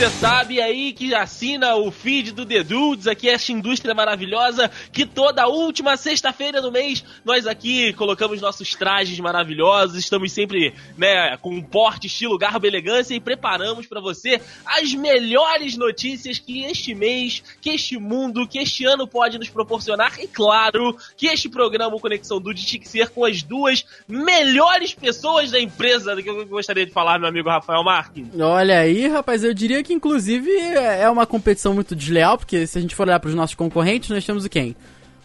você sabe aí que assina o feed do The Dudes, aqui é esta indústria maravilhosa, que toda última sexta-feira do mês nós aqui colocamos nossos trajes maravilhosos, estamos sempre, né, com um porte, estilo, garbo elegância e preparamos para você as melhores notícias que este mês, que este mundo, que este ano pode nos proporcionar e claro, que este programa o Conexão Dude tinha que ser com as duas melhores pessoas da empresa que eu gostaria de falar, meu amigo Rafael Marques. Olha aí, rapaz, eu diria que inclusive é uma competição muito desleal, porque se a gente for olhar para os nossos concorrentes, nós temos o quem?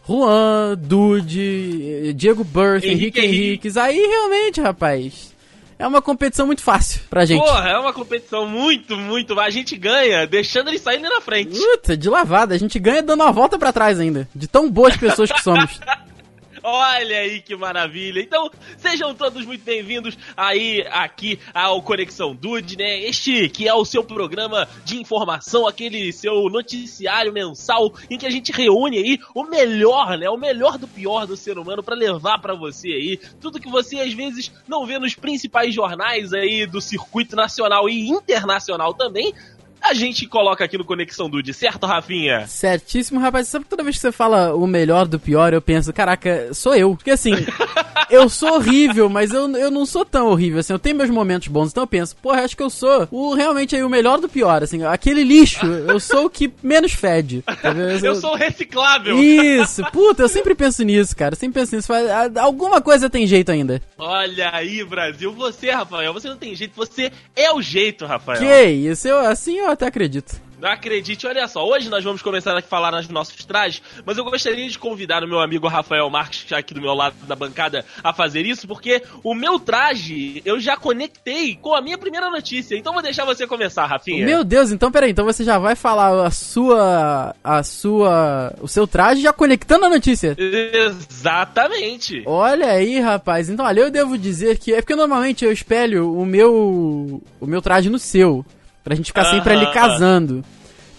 Juan, Dude, Diego Burth, Henrique, Henrique Henriques. Aí realmente, rapaz, é uma competição muito fácil pra gente. Porra, é uma competição muito, muito. A gente ganha deixando eles saindo na frente. Puta, de lavada. A gente ganha dando uma volta para trás ainda. De tão boas pessoas que somos. Olha aí que maravilha. Então, sejam todos muito bem-vindos aí aqui ao Conexão Dude, né? Este que é o seu programa de informação, aquele seu noticiário mensal em que a gente reúne aí o melhor, né? O melhor do pior do ser humano para levar para você aí tudo que você às vezes não vê nos principais jornais aí do circuito nacional e internacional também, a gente coloca aqui no Conexão Dude, certo, Rafinha? Certíssimo, rapaz. Sabe que toda vez que você fala o melhor do pior, eu penso, caraca, sou eu. Porque assim, eu sou horrível, mas eu, eu não sou tão horrível, assim, eu tenho meus momentos bons, então eu penso, porra, acho que eu sou o realmente aí o melhor do pior, assim, aquele lixo, eu sou o que menos fede. Eu, eu sou o reciclável. Isso, puta, eu sempre penso nisso, cara, sempre penso nisso. Alguma coisa tem jeito ainda. Olha aí, Brasil, você, Rafael, você não tem jeito, você é o jeito, Rafael. Que isso, eu, assim eu até acredito. Não acredite, olha só, hoje nós vamos começar a falar nos nossos trajes, mas eu gostaria de convidar o meu amigo Rafael Marques, que está aqui do meu lado da bancada, a fazer isso, porque o meu traje eu já conectei com a minha primeira notícia. Então vou deixar você começar, Rafinha. Meu Deus, então peraí, então você já vai falar a sua. a sua. o seu traje já conectando a notícia. Exatamente. Olha aí, rapaz. Então, olha, eu devo dizer que. É porque normalmente eu espelho o meu. o meu traje no seu. Pra gente ficar sempre ali casando.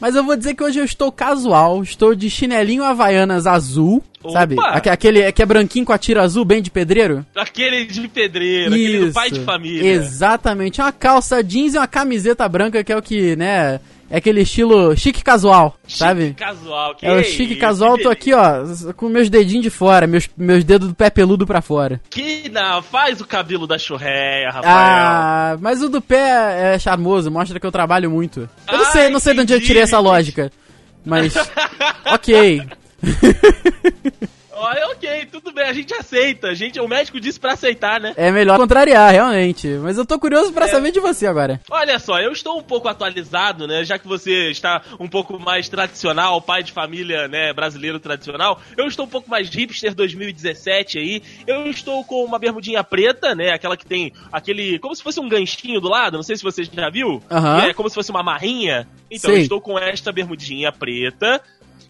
Mas eu vou dizer que hoje eu estou casual, estou de chinelinho havaianas azul, Opa. sabe? Aquele que é branquinho com a tira azul, bem de pedreiro. Aquele de pedreiro, Isso. aquele do pai de família. Exatamente, uma calça jeans e uma camiseta branca que é o que, né, é aquele estilo chique casual, chique sabe? casual, que É o chique isso, casual, tô aqui, ó, com meus dedinhos de fora, meus, meus dedos do pé peludo pra fora. Que não, faz o cabelo da churreia, Rafael. Ah, mas o do pé é charmoso, mostra que eu trabalho muito. Eu não sei, não sei de onde eu tirei essa lógica. Mas. ok. Olha, ok, tudo bem, a gente aceita. A gente, o médico disse para aceitar, né? É melhor contrariar, realmente. Mas eu tô curioso para é. saber de você agora. Olha só, eu estou um pouco atualizado, né? Já que você está um pouco mais tradicional, pai de família, né, brasileiro tradicional. Eu estou um pouco mais hipster 2017 aí. Eu estou com uma bermudinha preta, né? Aquela que tem aquele. Como se fosse um ganchinho do lado, não sei se você já viu. Uhum. É como se fosse uma marrinha. Então, eu estou com esta bermudinha preta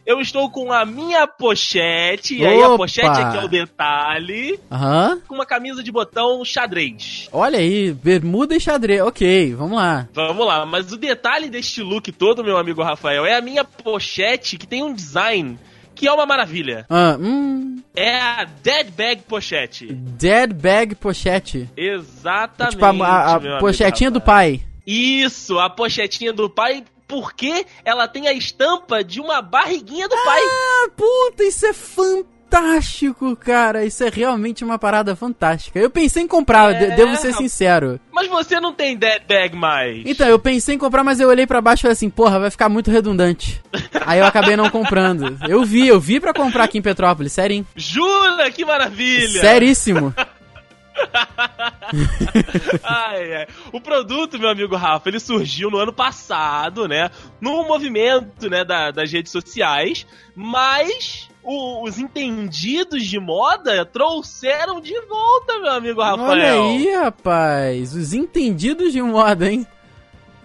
eu estou com a minha pochete, e aí a pochete aqui é o detalhe, uhum. com uma camisa de botão xadrez. Olha aí, bermuda e xadrez, ok, vamos lá. Vamos lá, mas o detalhe deste look todo, meu amigo Rafael, é a minha pochete que tem um design que é uma maravilha. Ah, hum. É a Dead Bag Pochete. Dead Bag Pochete. Exatamente. Tipo a, a, a pochetinha do pai. Isso, a pochetinha do pai porque ela tem a estampa de uma barriguinha do ah, pai. Ah, puta, isso é fantástico, cara. Isso é realmente uma parada fantástica. Eu pensei em comprar, é, devo ser sincero. Mas você não tem dead bag mais. Então, eu pensei em comprar, mas eu olhei para baixo e falei assim, porra, vai ficar muito redundante. Aí eu acabei não comprando. Eu vi, eu vi para comprar aqui em Petrópolis, sério. Jura? Que maravilha! Seríssimo. ai, ai. O produto, meu amigo Rafa, ele surgiu no ano passado, né? Num movimento, né, da, das redes sociais, mas o, os entendidos de moda trouxeram de volta, meu amigo Rafael. Olha aí, rapaz. Os entendidos de moda, hein?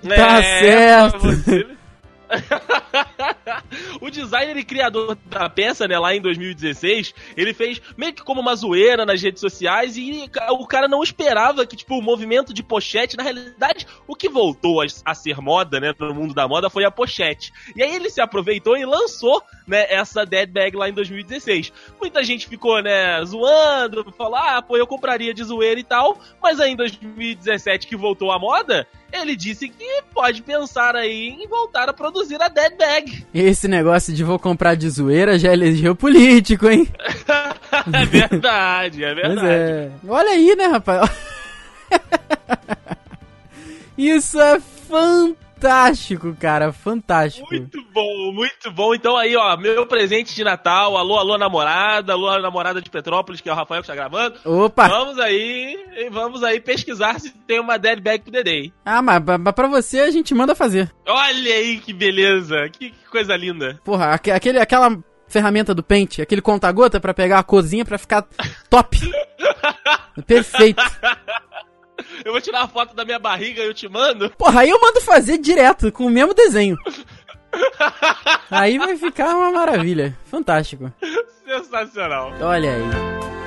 É, tá certo. o designer e criador da peça, né, lá em 2016, ele fez meio que como uma zoeira nas redes sociais e o cara não esperava que, tipo, o movimento de pochete, na realidade, o que voltou a, a ser moda, né, no mundo da moda foi a pochete. E aí ele se aproveitou e lançou, né, essa dead bag lá em 2016. Muita gente ficou, né, zoando, falou, ah, pô, eu compraria de zoeira e tal, mas aí em 2017 que voltou a moda, ele disse que, pode pensar aí em voltar a produzir a Dead Bag. Esse negócio de vou comprar de zoeira já elegeu político, hein? é verdade, é verdade. É. Olha aí, né, rapaz? Isso é fantástico fantástico, cara, fantástico. Muito bom, muito bom. Então aí, ó, meu presente de Natal, alô, alô, namorada, alô, namorada de Petrópolis, que é o Rafael que está gravando. Opa! Vamos aí, vamos aí pesquisar se tem uma dead bag pro Dedê. Ah, mas, mas pra você a gente manda fazer. Olha aí que beleza, que, que coisa linda. Porra, aquele, aquela ferramenta do pente, aquele conta-gota para pegar a cozinha para ficar top. Perfeito. Eu vou tirar uma foto da minha barriga e eu te mando. Porra, aí eu mando fazer direto, com o mesmo desenho. aí vai ficar uma maravilha. Fantástico. Sensacional. Olha aí.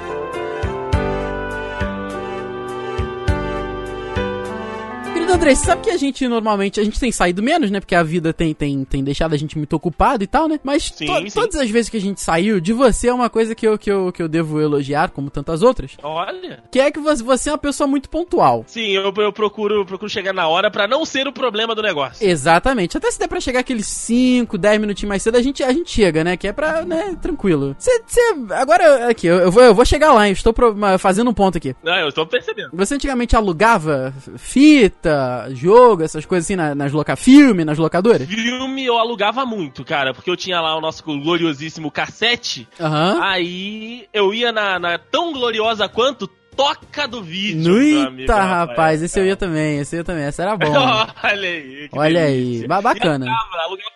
Querido André, você sabe que a gente normalmente, a gente tem saído menos, né? Porque a vida tem, tem, tem deixado a gente muito ocupado e tal, né? Mas sim, to sim. todas as vezes que a gente saiu, de você é uma coisa que eu, que eu, que eu devo elogiar, como tantas outras. Olha. Que é que você, você é uma pessoa muito pontual. Sim, eu, eu procuro, procuro chegar na hora para não ser o problema do negócio. Exatamente. Até se der pra chegar aqueles 5, 10 minutinhos mais cedo, a gente, a gente chega, né? Que é pra, né, tranquilo. Você, agora, aqui, eu, eu, vou, eu vou chegar lá, eu estou pro, fazendo um ponto aqui. Não, eu estou percebendo. Você antigamente alugava fita, jogo, essas coisas assim, nas, nas loca filme, nas locadoras? Filme eu alugava muito, cara, porque eu tinha lá o nosso gloriosíssimo cassete. Uhum. Aí eu ia na, na tão gloriosa quanto Toca do vídeo, Nuita, amigo, rapaz, esse eu ia também, esse eu ia também, essa era bom. Olha aí. Olha delícia. aí, bacana. Alugava, alugava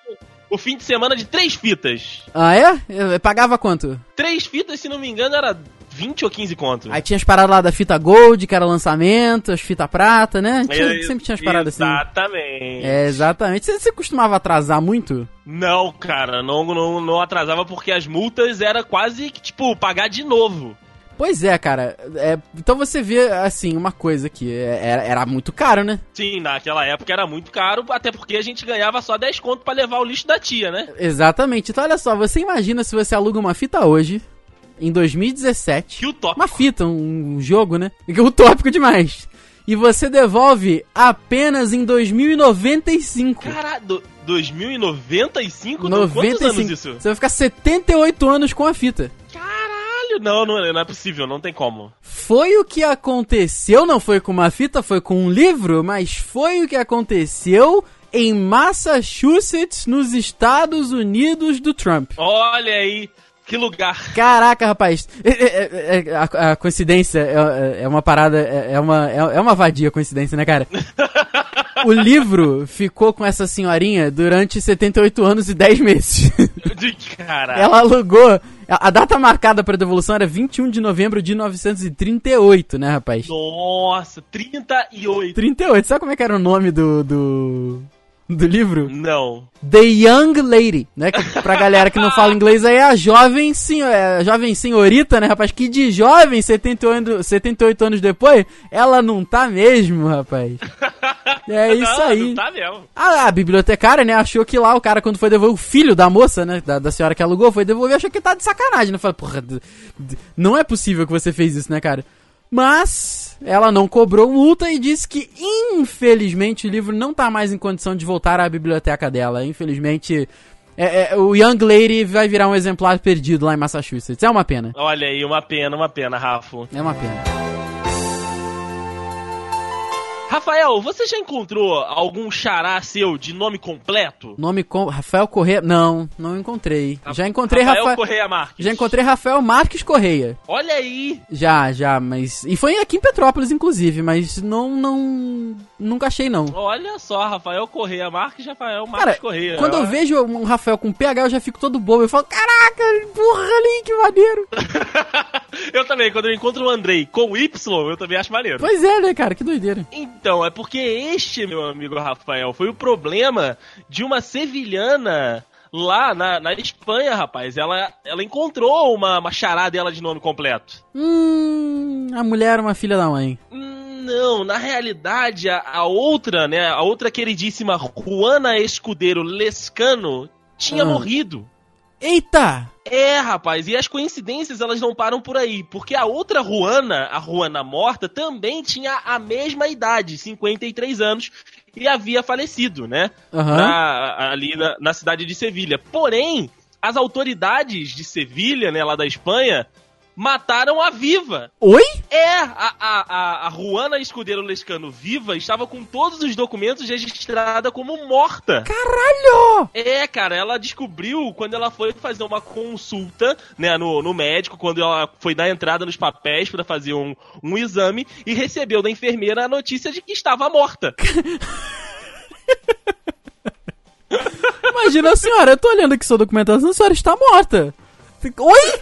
o fim de semana de três fitas. Ah, é? Eu pagava quanto? Três fitas, se não me engano, era 20 ou 15 contos. Aí tinha as paradas lá da fita Gold, que era lançamento, as fita prata, né? Tinha, é, sempre tinha as paradas exatamente. assim. Exatamente. É, exatamente. Você, você costumava atrasar muito? Não, cara, não, não, não atrasava porque as multas era quase que, tipo, pagar de novo. Pois é, cara. É, então você vê, assim, uma coisa que é, era, era, muito caro, né? Sim, naquela época era muito caro, até porque a gente ganhava só 10 conto para levar o lixo da tia, né? Exatamente. Então olha só, você imagina se você aluga uma fita hoje, em 2017. Que utópico. Uma fita, um jogo, né? Que utópico demais. E você devolve apenas em 2095. Caralho, 2095? 95. Quantos anos isso? Você vai ficar 78 anos com a fita. Caralho, não, não, é, não é possível, não tem como. Foi o que aconteceu, não foi com uma fita, foi com um livro, mas foi o que aconteceu em Massachusetts, nos Estados Unidos do Trump. Olha aí. Que lugar. Caraca, rapaz. É, é, é, a, coincidência é, uma parada, é, uma, é, uma vadia coincidência, né, cara? o livro ficou com essa senhorinha durante 78 anos e 10 meses. De cara. Ela alugou. A data marcada para devolução era 21 de novembro de 1938, né, rapaz? Nossa, 38. 38. Sabe como é que era o nome do, do do livro? Não. The Young Lady, né? Que pra galera que não fala inglês aí é a jovem, senhor, é a jovem senhorita, né, rapaz? Que de jovem, 78, 78 anos depois, ela não tá mesmo, rapaz. É isso não, aí. Não tá mesmo. A, a, bibliotecária, né, achou que lá o cara, quando foi devolver o filho da moça, né, da, da senhora que alugou, foi devolver, achou que tá de sacanagem, né? Falei, porra, não é possível que você fez isso, né, cara? Mas ela não cobrou multa e disse que, infelizmente, o livro não está mais em condição de voltar à biblioteca dela. Infelizmente, é, é, o Young Lady vai virar um exemplar perdido lá em Massachusetts. É uma pena. Olha aí, uma pena, uma pena, Rafa. É uma pena. Rafael, você já encontrou algum xará seu de nome completo? Nome com Rafael Correia? Não, não encontrei. já encontrei Rafael Rafa... Correia Marques. Já encontrei Rafael Marques Correia. Olha aí. Já, já, mas e foi aqui em Petrópolis inclusive, mas não não nunca achei não. Olha só, Rafael Correia Marques, Rafael Marques Cara, Correia. Quando eu vejo um Rafael com PH, eu já fico todo bobo. Eu falo, caraca, porra ali, que maneiro. eu também, quando eu encontro o Andrei com Y, eu também acho maneiro. Pois é, né, cara, que doideira. Então, é porque este, meu amigo Rafael, foi o problema de uma sevilhana lá na, na Espanha, rapaz. Ela, ela encontrou uma, uma chará dela de nome completo. Hum, a mulher era uma filha da mãe. Não, na realidade, a, a, outra, né, a outra queridíssima Juana Escudeiro Lescano tinha ah. morrido. Eita! É, rapaz, e as coincidências elas não param por aí, porque a outra Juana, a Juana morta, também tinha a mesma idade, 53 anos, e havia falecido, né? Aham. Na- ali na, na cidade de Sevilha. Porém, as autoridades de Sevilha, né, lá da Espanha, mataram a viva. Oi? É, a, a, a, a Juana Escudeiro Lescano viva estava com todos os documentos registrada como morta. Caralho! É, cara, ela descobriu quando ela foi fazer uma consulta, né, no, no médico, quando ela foi dar entrada nos papéis pra fazer um, um exame e recebeu da enfermeira a notícia de que estava morta. Imagina a senhora, eu tô olhando aqui sua documentação, a senhora está morta. Oi?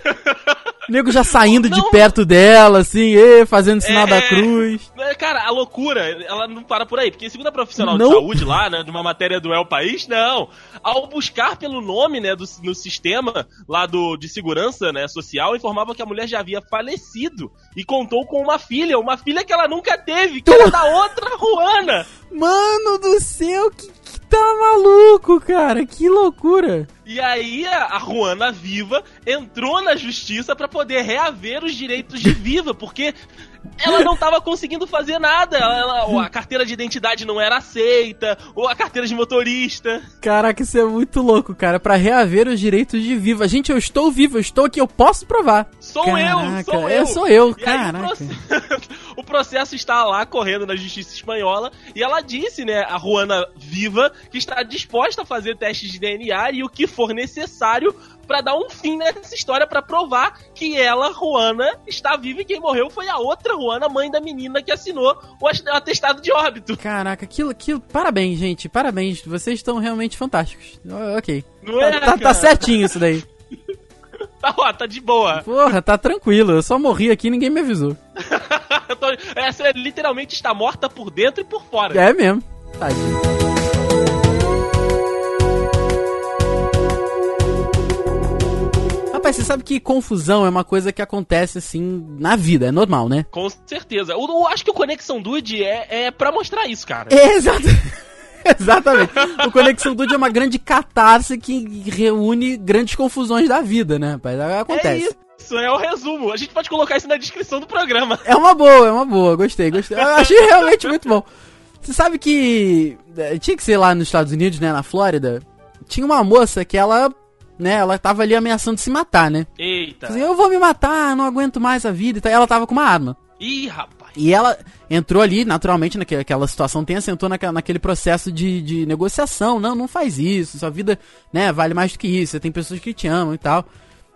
O nego já saindo de Não. perto dela, assim, e, fazendo sinal É. da cruz. É, Cara, a loucura, ela não para por aí, porque segundo a profissional Não? de saúde lá, né, de uma matéria do El País, não. Ao buscar pelo nome, né, do, no sistema lá do, de segurança, né, social, informava que a mulher já havia falecido e contou com uma filha, uma filha que ela nunca teve, que era da outra Juana. Mano do céu, que, que tá maluco, cara, que loucura. E aí a, a Juana viva entrou na justiça pra poder reaver os direitos de viva, porque ela não tava conseguindo fazer nada. Ela, ela- a carteira de identidade não era aceita, ou a carteira de motorista. Caraca, isso é muito louco, cara, pra reaver os direitos de viva. Gente, eu estou vivo, eu estou aqui, eu posso provar. Sou Caraca, eu, sou é, eu. sou eu, E aí o caraca. processo- o processo está lá correndo na justiça espanhola e ela disse, né, a Juana viva, que está disposta a fazer testes de DNA e o que for necessário pra dar um fim nessa história pra provar que ela, Juana, está viva e quem morreu foi a outra Juana, mãe da menina que assinou o atestado de óbito. Caraca, aquilo, aquilo. Parabéns, gente, parabéns. Vocês estão realmente fantásticos. Ok. Não Tá, é? tá- tá cara? certinho isso daí. Tá, ó, tá de boa. Porra, tá tranquilo. Eu só morri aqui e ninguém me avisou. Essa literalmente está morta por dentro e por fora. É mesmo. Tadinho. Rapaz, você sabe que confusão é uma coisa que acontece assim na vida, é normal, né? Com certeza. Eu, eu acho que o Conexão Dude é, é pra mostrar isso, cara. É, exato. Exatamente. O Conexão Dude é uma grande catarse que reúne grandes confusões da vida, né, rapaz? Acontece. É isso, é o resumo. A gente pode colocar isso na descrição do programa. É uma boa, é uma boa, gostei, gostei. Eu achei realmente muito bom. Você sabe que eh, tinha que ser lá nos Estados Unidos, né, na Flórida, tinha uma moça que ela, né, ela tava ali ameaçando se matar, né? Eita. Assim, eu vou me matar, não aguento mais a vida e ela tava com uma arma. Ih, rapaz. E ela entrou ali, naturalmente, naquela situação tensa, entrou naquele processo de, de negociação. Não, não faz isso, sua vida, né, vale mais do que isso, você tem pessoas que te amam e tal.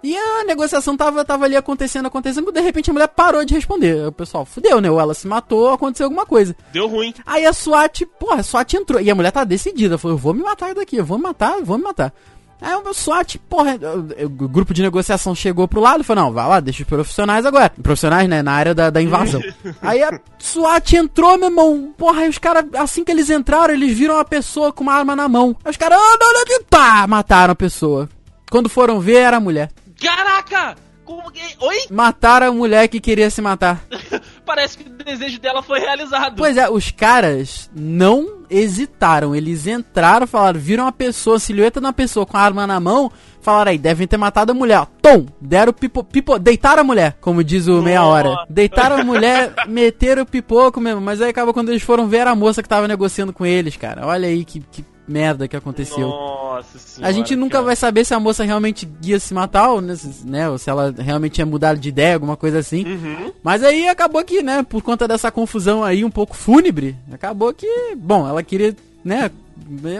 E a negociação tava, tava ali acontecendo, acontecendo, de repente a mulher parou de responder. O pessoal, fudeu, né? Ou ela se matou, ou aconteceu alguma coisa. Deu ruim. Aí a SWAT, porra, a SWAT entrou. E a mulher tá decidida, falou, eu vou me matar daqui, eu vou me matar, eu vou me matar. Aí o SWAT, porra, o, o grupo de negociação chegou pro lado e falou, não, vai lá, deixa os profissionais agora. Profissionais, né, na área da, da invasão. aí a SWAT entrou, meu irmão, porra, aí os caras, assim que eles entraram, eles viram uma pessoa com uma arma na mão. Aí os caras, ah, não, não, não, pá, mataram a pessoa. Quando foram ver, era a mulher. Caraca! Como que... Oi? Mataram a mulher que queria se matar. Parece que o desejo dela foi realizado. Pois é, os caras não hesitaram. Eles entraram, falaram, viram uma pessoa, a silhueta de uma pessoa com a arma na mão, falaram aí, devem ter matado a mulher. Tom! Deram pipo, pipo, deitaram a mulher, como diz o meia hora. Deitaram a mulher, meteram o pipoco mesmo. Mas aí acaba quando eles foram ver era a moça que tava negociando com eles, cara. Olha aí que, que merda que aconteceu. Nossa senhora. A gente nunca cara. vai saber se a moça realmente ia se matar, ou, né, se- ou se ela realmente tinha mudado de ideia, alguma coisa assim. Uhum. Mas aí acabou que, né, por conta dessa confusão aí um pouco fúnebre, acabou que, bom, ela queria, né,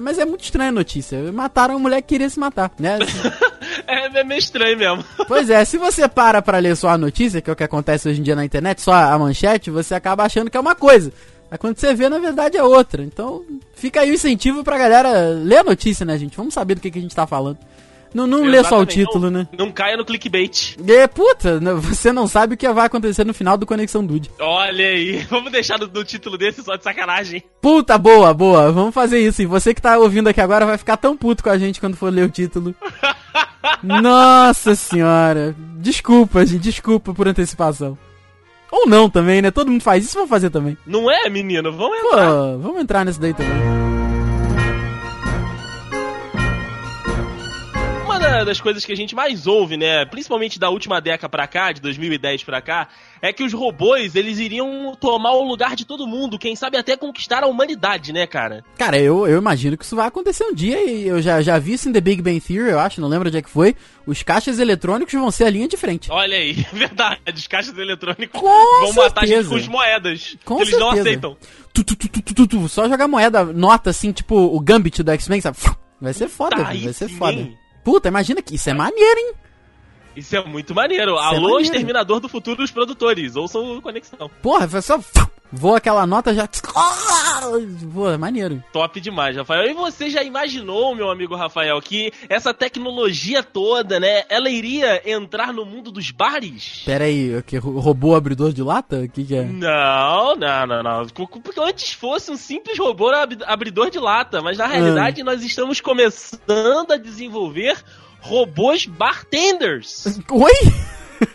mas é muito estranha a notícia. Mataram a mulher que queria se matar, né? É, é meio estranho mesmo. pois é, se você para pra ler só a notícia, que é o que acontece hoje em dia na internet, só a manchete, você acaba achando que é uma coisa. Aí quando você vê, na verdade é outra. Então, fica aí o incentivo pra galera ler a notícia, né, gente? Vamos saber do que, que a gente tá falando. Não, não lê só o título, não, né? Não caia no clickbait. E, puta, você não sabe o que vai acontecer no final do Conexão Dude. Olha aí, vamos deixar no, no título desse só de sacanagem. Puta, boa, boa. Vamos fazer isso. E você que tá ouvindo aqui agora vai ficar tão puto com a gente quando for ler o título. Nossa senhora. Desculpa, gente. Desculpa por antecipação. Ou não também, né? Todo mundo faz isso, vamos fazer também. Não é, menino? Vamos Pô, entrar. vamos entrar nesse daí também. Uma das coisas que a gente mais ouve, né? Principalmente da última década pra cá, de 2010 pra cá, é que os robôs, eles iriam tomar o lugar de todo mundo, quem sabe até conquistar a humanidade, né, cara? Cara, eu, eu imagino que isso vai acontecer um dia e eu já, já vi isso em The Big Bang Theory, eu acho, não lembro onde é que foi. Os caixas eletrônicos vão ser a linha de frente. Olha aí, é verdade, os caixas eletrônicos Com vão matar a gente certeza. com as moedas, Com que eles não certeza. aceitam. Tu, tu, tu, só jogar moeda, nota assim, tipo o Gambit do X-Men, sabe? Vai ser foda, Tá, vai ser sim, foda. Puta, imagina que isso é maneiro, hein? Isso é muito maneiro. é Alô, maneiro. Exterminador do Futuro, os produtores, ouçam o Conexão. Porra, foi só. Voa aquela nota já. Voa, é maneiro. Top demais, Rafael. E você já imaginou, meu amigo Rafael, que essa tecnologia toda, né, ela iria entrar no mundo dos bares? Pera aí, o que? Robô abridor de lata? O que, que é? Não, não, não, não. Porque antes fosse um simples robô ab- abridor de lata, mas na realidade nós estamos começando a desenvolver robôs bartenders. Oi?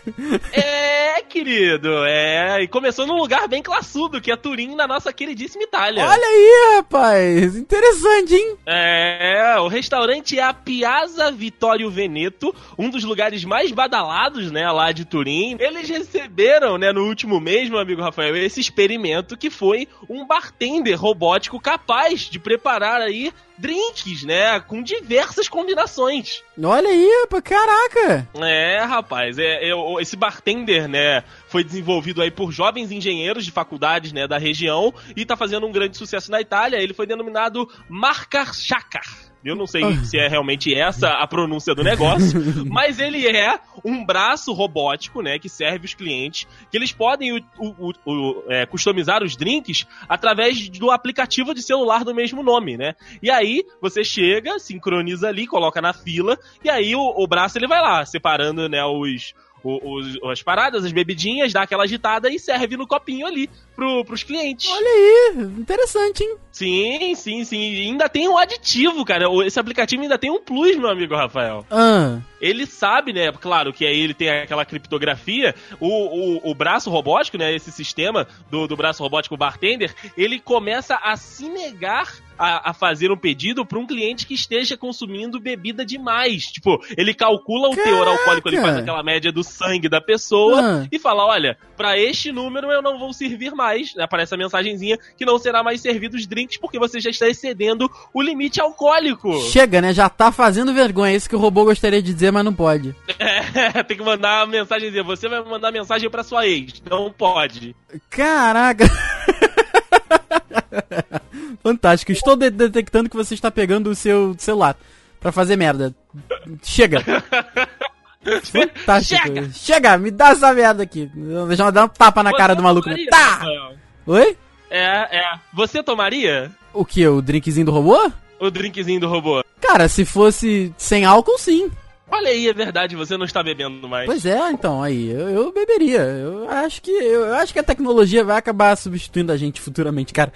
É, querido, é. E começou num lugar bem classudo, que é Turim, na nossa queridíssima Itália. Olha aí, rapaz. Interessante, hein? É, o restaurante é a Piazza Vittorio Veneto, um dos lugares mais badalados, né, lá de Turim. Eles receberam, né, no último mês, meu amigo Rafael, esse experimento que foi um bartender robótico capaz de preparar aí drinks, né, com diversas combinações. Olha aí, rapaz. Caraca. É, rapaz, é, é, esse bartender, né, foi desenvolvido aí por jovens engenheiros de faculdades, né, da região e tá fazendo um grande sucesso na Itália. Ele foi denominado Marcar Chakar. Eu não sei se é realmente essa a pronúncia do negócio, mas ele é um braço robótico, né, que serve os clientes, que eles podem o- o- o- é, customizar os drinks através do aplicativo de celular do mesmo nome, né? E aí você chega, sincroniza ali, coloca na fila, e aí o, braço ele vai lá, separando, né, os, os- as paradas, as bebidinhas, dá aquela agitada e serve no copinho ali pro, pros clientes. Olha aí. Interessante, hein? Sim, sim, sim. E ainda tem um aditivo, cara. Esse aplicativo ainda tem um plus, meu amigo Rafael. Ah. Ele sabe, né? Claro que aí ele tem aquela criptografia. O, o, o braço robótico, né? Esse sistema do, do braço robótico bartender, ele começa a se negar a, a fazer um pedido para um cliente que esteja consumindo bebida demais. Tipo, ele calcula o teor Caraca! alcoólico, ele faz aquela média do sangue da pessoa Ah. e fala: olha, para este número eu não vou servir mais. Aparece a mensagenzinha que não será mais servido os drinks porque você já está excedendo o limite alcoólico. Chega, né? Já tá fazendo vergonha. É isso que o robô gostaria de dizer, mas não pode. É, tem que mandar a mensagenzinha. Você vai mandar mensagem pra sua ex. Não pode. Caraca. Fantástico. Estou de- detectando que você está pegando o seu celular pra fazer merda. Chega. Fantástico. Chega! Chega. me dá essa merda aqui. Eu dar um tapa na cara Você do maluco. tomaria, Tá! Rafael? Oi? É, é. Você tomaria O que? O drinkzinho do robô? o drinkzinho do robô? Cara, se fosse sem álcool, sim. Olha aí, é verdade, você não está bebendo mais. Pois é, então, aí, eu, eu beberia. Eu acho que eu, eu acho que a tecnologia vai acabar substituindo a gente futuramente, cara.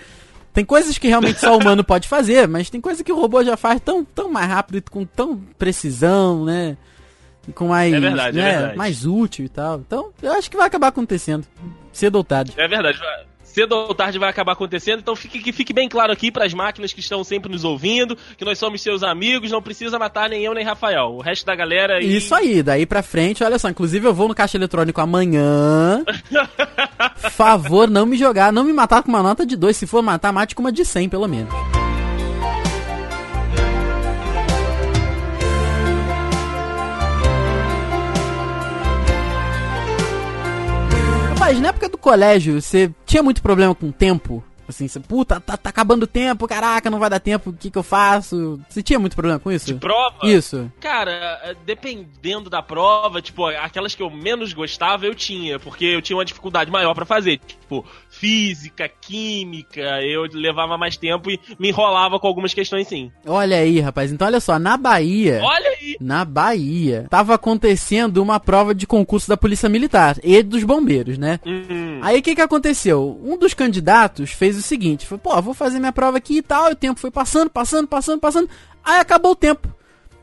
Tem coisas que realmente só o humano pode fazer, mas tem coisa que o robô já faz tão, tão mais rápido e com tão precisão, né? E com mais, É verdade, é né, verdade. mais útil e tal. Então, eu acho que vai acabar acontecendo. Cedo ou tarde. É verdade. Cedo ou tarde vai acabar acontecendo, então fique, que fique bem claro aqui pras máquinas que estão sempre nos ouvindo, que nós somos seus amigos, não precisa matar nem eu nem Rafael. O resto da galera aí. Isso aí, daí pra frente, olha só, inclusive eu vou no caixa eletrônico amanhã. Favor, não me jogar, não me matar com uma nota de 2. Se for matar, mate com uma de 100, pelo menos. Rapaz, na época do colégio, você tinha muito problema com o tempo? Assim, você, puta, tá, tá acabando o tempo, caraca, não vai dar tempo, o que que eu faço? Você tinha muito problema com isso? Prova? Isso. Cara, é, dependendo da prova, tipo, aquelas que eu menos gostava eu tinha, porque eu tinha uma dificuldade maior pra fazer. Tipo, física, química, eu levava mais tempo e me enrolava com algumas questões sim. Olha aí, rapaz. Então, olha só, na Bahia. Olha aí! Na Bahia, tava acontecendo uma prova de concurso da Polícia Militar e dos bombeiros, né? Hum, Aí o que que aconteceu? Um dos candidatos fez o seguinte: falou, pô, vou fazer minha prova aqui e tal. E o tempo foi passando, passando, passando, passando. Aí acabou o tempo.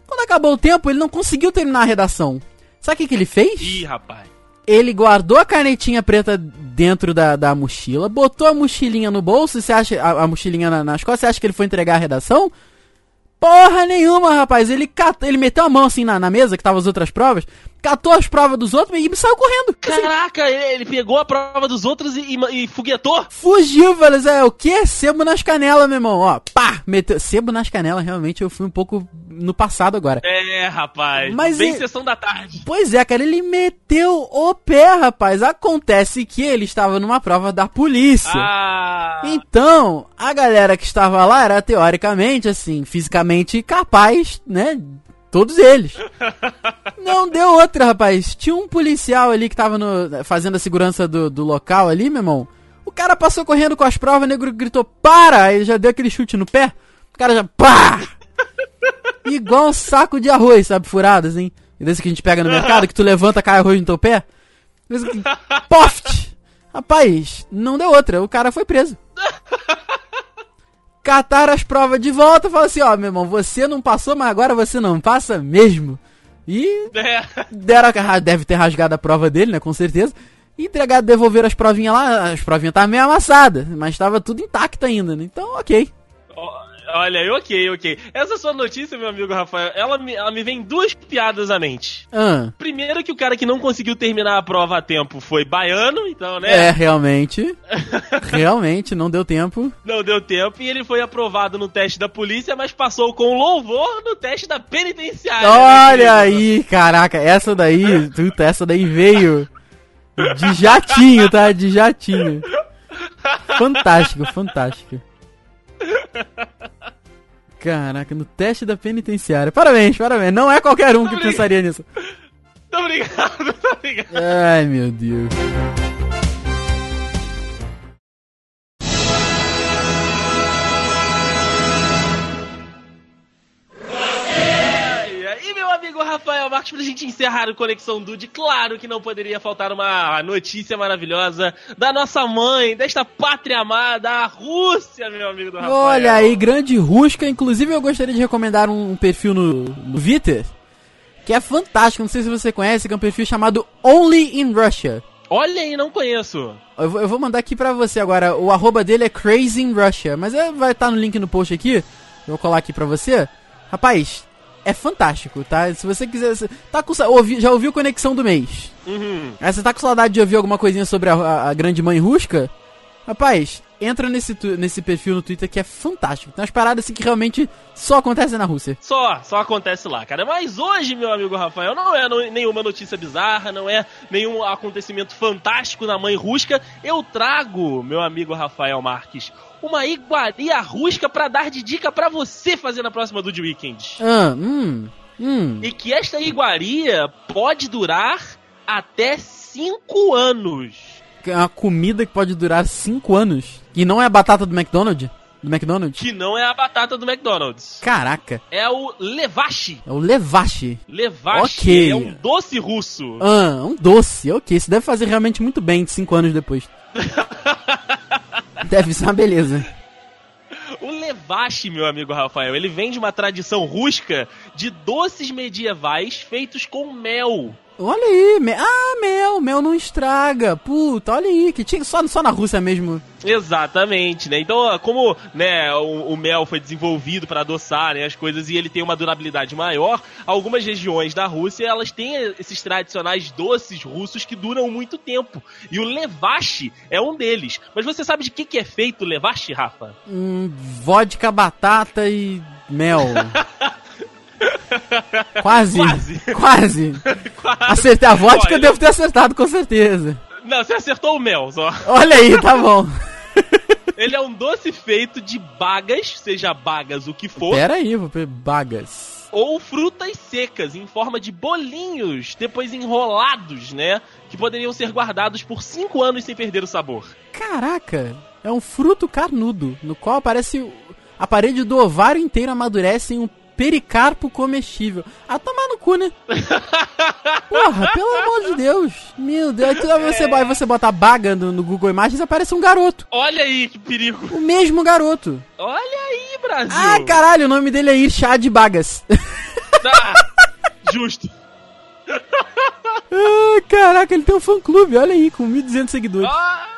Quando acabou o tempo, ele não conseguiu terminar a redação. Sabe o que, que ele fez? Ih, rapaz. Ele guardou a canetinha preta dentro da, da mochila, botou a mochilinha no bolso, você acha a, a mochilinha na- nas costas, você acha que ele foi entregar a redação? Porra nenhuma, rapaz. Ele catou, ele meteu a mão assim na, na mesa que tava as outras provas, catou as provas dos outros e saiu correndo. Assim, Caraca, ele, ele pegou a prova dos outros e, e, e foguetou? fugiu, velho. É, o que? Sebo nas canelas, meu irmão. Ó, pá, meteu. Sebo nas canelas, realmente eu fui um pouco no passado agora. É, rapaz. Mas bem sessão da tarde. Pois é, cara, ele meteu o pé, rapaz. Acontece que ele estava numa prova da polícia. Ah. Então, a galera que estava lá era teoricamente, assim, fisicamente capaz, né? Todos eles. Não deu outra, rapaz. Tinha um policial ali que tava no- fazendo a segurança do, do local ali, meu irmão. O cara passou correndo com as provas, o negro gritou, para! Aí já deu aquele chute no pé. O cara já, pá! Igual um saco de arroz, sabe, furado, assim. E desse que a gente pega no mercado, que tu levanta, cai arroz no teu pé. Desse que- Poft! Rapaz, não deu outra. O cara foi preso. Cataram as provas de volta e falaram assim, ó, meu irmão, você não passou, mas agora você não passa mesmo. E É. deram a, deve ter rasgado a prova dele, né, com certeza. E entregado, devolveram as provinhas lá, as provinhas estavam meio amassadas, mas estava tudo intacto ainda, né? Então, ok. Ó, Olha, ok, ok. Essa sua notícia, meu amigo Rafael, ela me, ela me vem duas piadas à mente. Ah, Primeiro que o cara que não conseguiu terminar a prova a tempo foi baiano, então, né? é, realmente. realmente, não deu tempo. Não deu tempo e ele foi aprovado no teste da polícia, mas passou com louvor no teste da penitenciária. né, Olha aí, caraca, essa daí, puta, essa daí veio de jatinho, tá? De jatinho. Fantástico, fantástico. Caraca, no teste da penitenciária. Parabéns, parabéns. Não é qualquer um que Obrigado. pensaria nisso. Muito obrigado, muito obrigado. Ai, meu Deus. Marques, pra gente encerrar o Conexão Dude, claro que não poderia faltar uma notícia maravilhosa da nossa mãe, desta pátria amada, a Rússia, meu amigo do Rafael. Olha aí, grande rusca. Inclusive, eu gostaria de recomendar um perfil no, no Twitter que é fantástico. Não sei se você conhece, que é um perfil chamado Only in Russia. Olha aí, não conheço. Eu vou, eu vou mandar aqui pra você agora. O arroba dele é Crazy in Russia. Mas é, vai estar no link no post aqui. Eu vou colar aqui pra você. Rapaz, é fantástico, tá? Se você quiser. se- Tá com, ouvi- já ouviu Conexão do Mês? Uhum. Aí você tá com saudade de ouvir alguma coisinha sobre a, a- a grande mãe rusca? Rapaz, entra nesse, nesse perfil no Twitter que é fantástico. Tem umas paradas assim que realmente só acontecem na Rússia. Só, só acontece lá, cara. Mas hoje, meu amigo Rafael, não é no- nenhuma notícia bizarra, não é nenhum acontecimento fantástico na mãe rusca. Eu trago, meu amigo Rafael Marques, uma iguaria rusca pra dar de dica pra você fazer na próxima Dude Weekend. Ah, hum, hum. E que esta iguaria pode durar até 5 anos. É uma comida que pode durar 5 anos. E não é a batata do McDonald's? Do McDonald's? Que não é a batata do McDonald's. Caraca, É o Levache. é o Levache. Levache Ok. é um doce russo. Ah, um doce, ok. Isso deve fazer realmente muito bem 5 anos depois. deve ser uma beleza. O Levache, meu amigo Rafael, ele vem de uma tradição rusca de doces medievais feitos com mel. Olha aí, me- ah, mel, mel não estraga. Puta, olha aí, que tinha só, só na Rússia mesmo. Exatamente, né? Então, ó, como né, o, o mel foi desenvolvido para adoçar né, as coisas e ele tem uma durabilidade maior, algumas regiões da Rússia elas têm esses tradicionais doces russos que duram muito tempo. E o Levache é um deles. Mas você sabe de que, que é feito o Levache, Rafa? Hum, vodka, batata e mel. Quase. Quase. Quase. Quase. Acertei a vodka, Olha, eu devo ter acertado, com certeza. Não, você acertou o mel só. Olha aí, tá bom. Ele é um doce feito de bagas, seja bagas o que for, Pera aí, vou ver bagas. ou frutas secas em forma de bolinhos, depois enrolados, né? Que poderiam ser guardados por 5 anos sem perder o sabor. Caraca, é um fruto carnudo, no qual aparece a parede do ovário inteiro amadurece em um pericarpo comestível. Ah, tomar no cu, né? Porra, pelo amor de Deus. Meu Deus, aí vez você, aí você bota baga no, no Google Imagens aparece um garoto. Olha aí que perigo. O mesmo garoto. Olha aí, Brasil. Ah, caralho, o nome dele é Irshad Bagas. Tá. Justo. ah, caraca, ele tem um fã clube, olha aí, com 1.200 seguidores. Ah,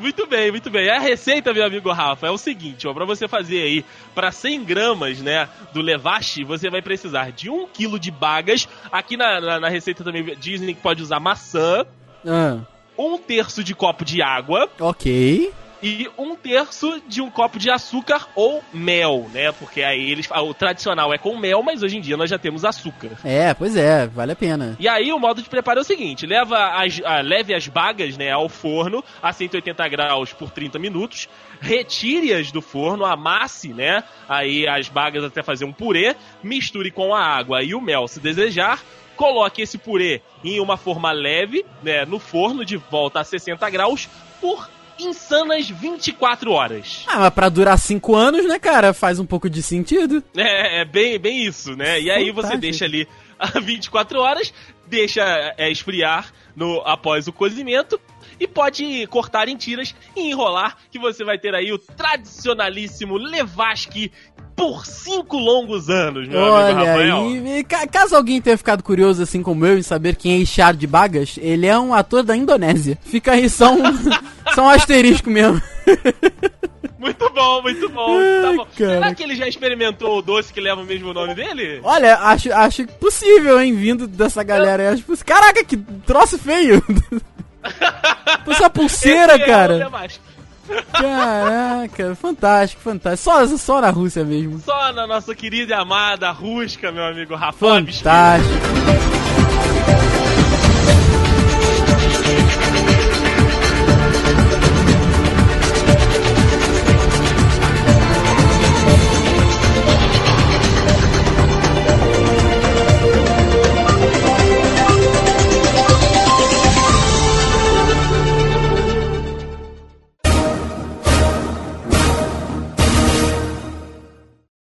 Muito bem, muito bem. A receita, meu amigo Rafa, é o seguinte, ó, pra você fazer aí, para 100 gramas, né, do levache, você vai precisar de 1 kg de bagas. Aqui na, na, na receita também dizem que pode usar maçã. Ah, Um terço de copo de água ok. E um terço de um copo de açúcar ou mel, né? Porque aí eles. ah, O tradicional é com mel, mas hoje em dia nós já temos açúcar. É, pois é, vale a pena. E aí o modo de preparo é o seguinte: leva as, ah, leve as bagas né, ao forno a 180 graus por 30 minutos, retire-as do forno, amasse né, aí as bagas até fazer um purê, misture com a água e o mel se desejar. Coloque esse purê em uma forma leve, né, no forno de volta a 60 graus por insanas 24 horas. Ah, mas pra durar 5 anos, né, cara? Faz um pouco de sentido. É, é bem, bem isso, né? E aí você deixa ali a 24 horas, deixa é, esfriar no, após o cozimento e pode cortar em tiras e enrolar, que você vai ter aí o tradicionalíssimo Levasque por cinco longos anos, meu amigo Olha Rafael. aí, ca- caso alguém tenha ficado curioso assim como eu em saber quem é Richard Bagas, ele é um ator da Indonésia. Fica aí só um, só um asterisco mesmo. Muito bom, muito bom. Tá bom. Será que ele já experimentou o doce que leva o mesmo nome dele? Olha, acho, acho possível, hein, vindo dessa galera. aí, Acho Caraca, que troço feio. Essa pulseira, Esse cara. É Caraca, fantástico, fantástico. Só, só na Rússia mesmo. Só na nossa querida e amada Rusca, meu amigo Rafa. Fantástico.